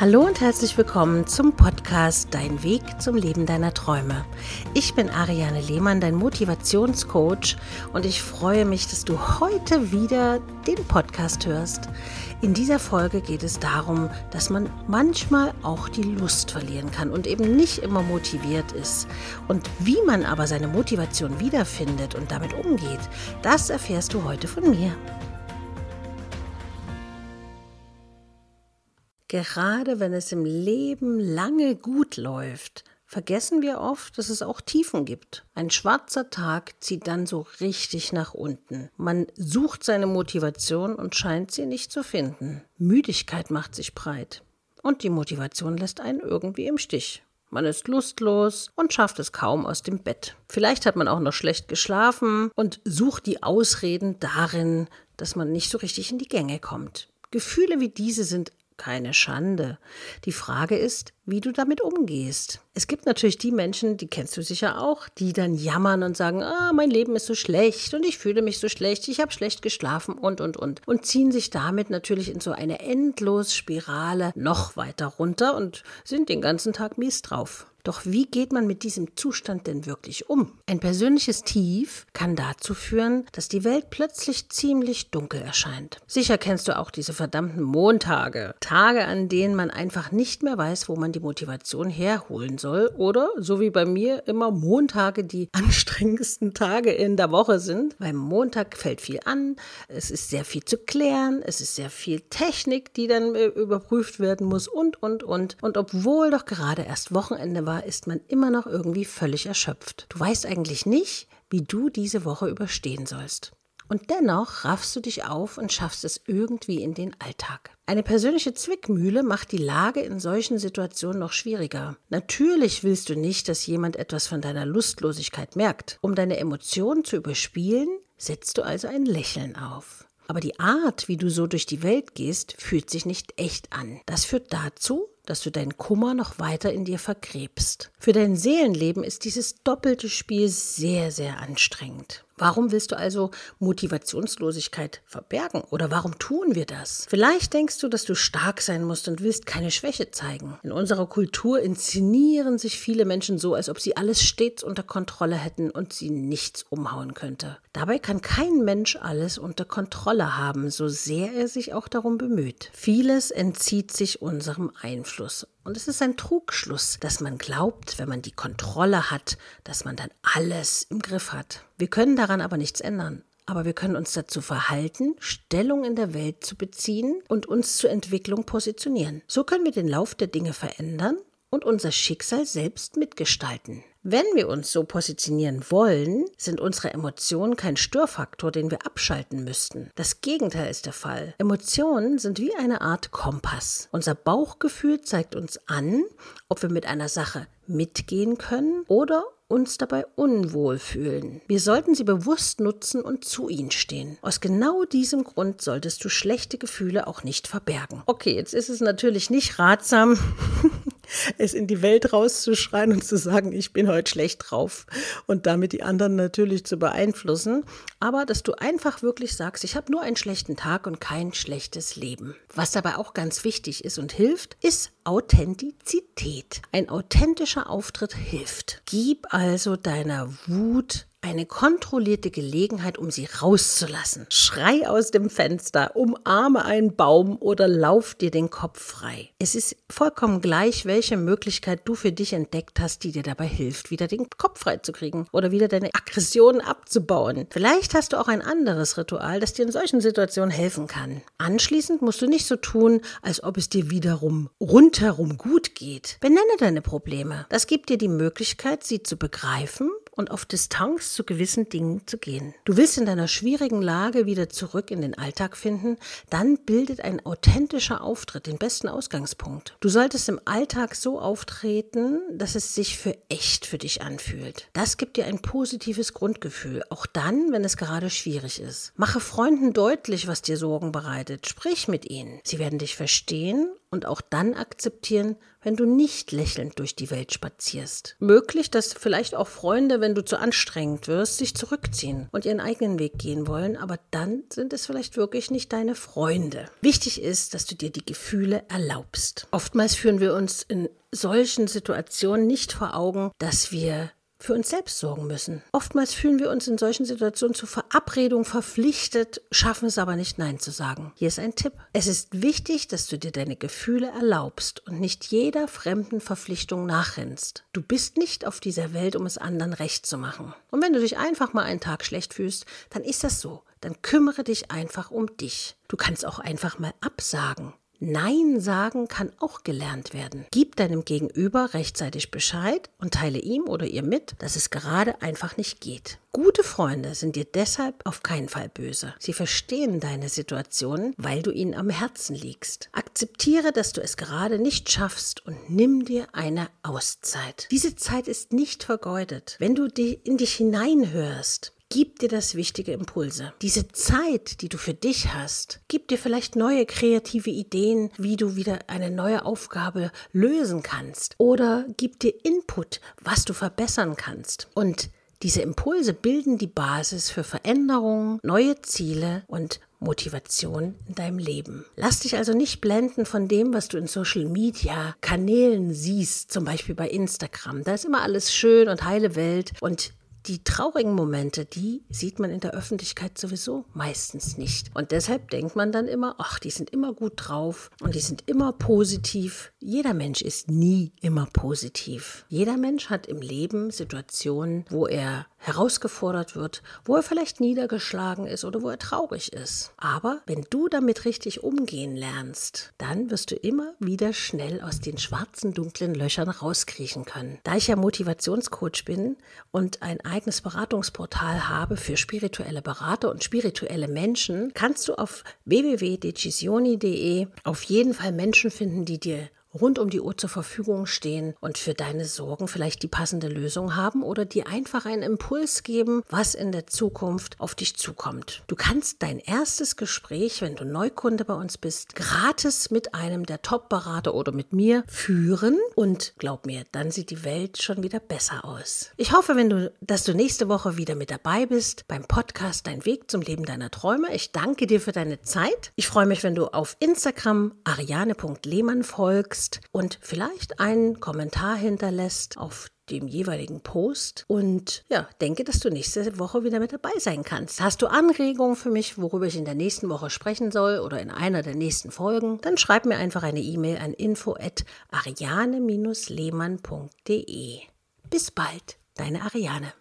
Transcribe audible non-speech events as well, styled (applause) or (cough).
Hallo und herzlich willkommen zum Podcast Dein Weg zum Leben deiner Träume. Ich bin Ariane Lehmann, dein Motivationscoach und ich freue mich, dass du heute wieder den Podcast hörst. In dieser Folge geht es darum, dass man manchmal auch die Lust verlieren kann und eben nicht immer motiviert ist. Und wie man aber seine Motivation wiederfindet und damit umgeht, das erfährst du heute von mir. Gerade wenn es im Leben lange gut läuft, vergessen wir oft, dass es auch Tiefen gibt. Ein schwarzer Tag zieht dann so richtig nach unten. Man sucht seine Motivation und scheint sie nicht zu finden. Müdigkeit macht sich breit. Und die Motivation lässt einen irgendwie im Stich. Man ist lustlos und schafft es kaum aus dem Bett. Vielleicht hat man auch noch schlecht geschlafen und sucht die Ausreden darin, dass man nicht so richtig in die Gänge kommt. Gefühle wie diese sind keine Schande. Die Frage ist, wie du damit umgehst. Es gibt natürlich die Menschen, die kennst du sicher auch, die dann jammern und sagen, ah, mein Leben ist so schlecht und ich fühle mich so schlecht, ich habe schlecht geschlafen und, und, und. Und ziehen sich damit natürlich in so eine Endlosspirale noch weiter runter und sind den ganzen Tag mies drauf. Doch wie geht man mit diesem Zustand denn wirklich um? Ein persönliches Tief kann dazu führen, dass die Welt plötzlich ziemlich dunkel erscheint. Sicher kennst du auch diese verdammten Montage. Tage, an denen man einfach nicht mehr weiß, wo man die Motivation herholen soll. Oder, so wie bei mir, immer Montage die (laughs) anstrengendsten Tage in der Woche sind. Beim Montag fällt viel an, es ist sehr viel zu klären, es ist sehr viel Technik, die dann äh, überprüft werden muss und, und, und. Und obwohl doch gerade erst Wochenende war, war, ist man immer noch irgendwie völlig erschöpft. Du weißt eigentlich nicht, wie du diese Woche überstehen sollst. Und dennoch raffst du dich auf und schaffst es irgendwie in den Alltag. Eine persönliche Zwickmühle macht die Lage in solchen Situationen noch schwieriger. Natürlich willst du nicht, dass jemand etwas von deiner Lustlosigkeit merkt. Um deine Emotionen zu überspielen, setzt du also ein Lächeln auf. Aber die Art, wie du so durch die Welt gehst, fühlt sich nicht echt an. Das führt dazu, dass du deinen Kummer noch weiter in dir vergräbst. Für dein Seelenleben ist dieses doppelte Spiel sehr, sehr anstrengend. Warum willst du also Motivationslosigkeit verbergen? Oder warum tun wir das? Vielleicht denkst du, dass du stark sein musst und willst keine Schwäche zeigen. In unserer Kultur inszenieren sich viele Menschen so, als ob sie alles stets unter Kontrolle hätten und sie nichts umhauen könnte. Dabei kann kein Mensch alles unter Kontrolle haben, so sehr er sich auch darum bemüht. Vieles entzieht sich unserem Einfluss. Und es ist ein Trugschluss, dass man glaubt, wenn man die Kontrolle hat, dass man dann alles im Griff hat. Wir können daran aber nichts ändern. Aber wir können uns dazu verhalten, Stellung in der Welt zu beziehen und uns zur Entwicklung positionieren. So können wir den Lauf der Dinge verändern und unser Schicksal selbst mitgestalten. Wenn wir uns so positionieren wollen, sind unsere Emotionen kein Störfaktor, den wir abschalten müssten. Das Gegenteil ist der Fall. Emotionen sind wie eine Art Kompass. Unser Bauchgefühl zeigt uns an, ob wir mit einer Sache mitgehen können oder uns dabei unwohl fühlen. Wir sollten sie bewusst nutzen und zu ihnen stehen. Aus genau diesem Grund solltest du schlechte Gefühle auch nicht verbergen. Okay, jetzt ist es natürlich nicht ratsam, (laughs) es in die Welt rauszuschreien und zu sagen, ich bin heute schlecht drauf und damit die anderen natürlich zu beeinflussen, aber dass du einfach wirklich sagst, ich habe nur einen schlechten Tag und kein schlechtes Leben. Was dabei auch ganz wichtig ist und hilft, ist Authentizität. Ein authentischer Auftritt hilft. Gib also deiner Wut eine kontrollierte Gelegenheit, um sie rauszulassen. Schrei aus dem Fenster, umarme einen Baum oder lauf dir den Kopf frei. Es ist vollkommen gleich, welche Möglichkeit du für dich entdeckt hast, die dir dabei hilft, wieder den Kopf frei zu kriegen oder wieder deine Aggressionen abzubauen. Vielleicht hast du auch ein anderes Ritual, das dir in solchen Situationen helfen kann. Anschließend musst du nicht so tun, als ob es dir wiederum rundherum gut geht. Benenne deine Probleme. Das gibt dir die Möglichkeit, sie zu begreifen und auf Distanz zu gewissen Dingen zu gehen. Du willst in deiner schwierigen Lage wieder zurück in den Alltag finden, dann bildet ein authentischer Auftritt den besten Ausgangspunkt. Du solltest im Alltag so auftreten, dass es sich für echt für dich anfühlt. Das gibt dir ein positives Grundgefühl, auch dann, wenn es gerade schwierig ist. Mache Freunden deutlich, was dir Sorgen bereitet. Sprich mit ihnen. Sie werden dich verstehen und auch dann akzeptieren, wenn du nicht lächelnd durch die Welt spazierst. Möglich, dass vielleicht auch Freunde, wenn du zu anstrengend wirst, sich zurückziehen und ihren eigenen Weg gehen wollen, aber dann sind es vielleicht wirklich nicht deine Freunde. Wichtig ist, dass du dir die Gefühle erlaubst. Oftmals führen wir uns in solchen Situationen nicht vor Augen, dass wir für uns selbst sorgen müssen. Oftmals fühlen wir uns in solchen Situationen zu Verabredungen verpflichtet, schaffen es aber nicht Nein zu sagen. Hier ist ein Tipp. Es ist wichtig, dass du dir deine Gefühle erlaubst und nicht jeder fremden Verpflichtung nachrennst. Du bist nicht auf dieser Welt, um es anderen recht zu machen. Und wenn du dich einfach mal einen Tag schlecht fühlst, dann ist das so. Dann kümmere dich einfach um dich. Du kannst auch einfach mal absagen. Nein sagen kann auch gelernt werden. Gib deinem Gegenüber rechtzeitig Bescheid und teile ihm oder ihr mit, dass es gerade einfach nicht geht. Gute Freunde sind dir deshalb auf keinen Fall böse. Sie verstehen deine Situation, weil du ihnen am Herzen liegst. Akzeptiere, dass du es gerade nicht schaffst und nimm dir eine Auszeit. Diese Zeit ist nicht vergeudet. Wenn du in dich hineinhörst, gibt dir das wichtige Impulse. Diese Zeit, die du für dich hast, gibt dir vielleicht neue kreative Ideen, wie du wieder eine neue Aufgabe lösen kannst oder gibt dir Input, was du verbessern kannst. Und diese Impulse bilden die Basis für Veränderungen, neue Ziele und Motivation in deinem Leben. Lass dich also nicht blenden von dem, was du in Social Media Kanälen siehst, zum Beispiel bei Instagram. Da ist immer alles schön und heile Welt und die traurigen Momente, die sieht man in der Öffentlichkeit sowieso meistens nicht. Und deshalb denkt man dann immer, ach, die sind immer gut drauf und die sind immer positiv. Jeder Mensch ist nie immer positiv. Jeder Mensch hat im Leben Situationen, wo er herausgefordert wird, wo er vielleicht niedergeschlagen ist oder wo er traurig ist. Aber wenn du damit richtig umgehen lernst, dann wirst du immer wieder schnell aus den schwarzen, dunklen Löchern rauskriechen können. Da ich ja Motivationscoach bin und ein eigenes Beratungsportal habe für spirituelle Berater und spirituelle Menschen, kannst du auf www.decisioni.de auf jeden Fall Menschen finden, die dir rund um die Uhr zur Verfügung stehen und für deine Sorgen vielleicht die passende Lösung haben oder dir einfach einen Impuls geben, was in der Zukunft auf dich zukommt. Du kannst dein erstes Gespräch, wenn du Neukunde bei uns bist, gratis mit einem der Top-Berater oder mit mir führen und glaub mir, dann sieht die Welt schon wieder besser aus. Ich hoffe, wenn du, dass du nächste Woche wieder mit dabei bist beim Podcast Dein Weg zum Leben deiner Träume. Ich danke dir für deine Zeit. Ich freue mich, wenn du auf Instagram ariane.lehmann folgst magst und vielleicht einen Kommentar hinterlässt auf dem jeweiligen Post und ja, denke, dass du nächste Woche wieder mit dabei sein kannst. Hast du Anregungen für mich, worüber ich in der nächsten Woche sprechen soll oder in einer der nächsten Folgen, dann schreib mir einfach eine E-Mail an info@ariane-lehmann.de. Bis bald, deine Ariane.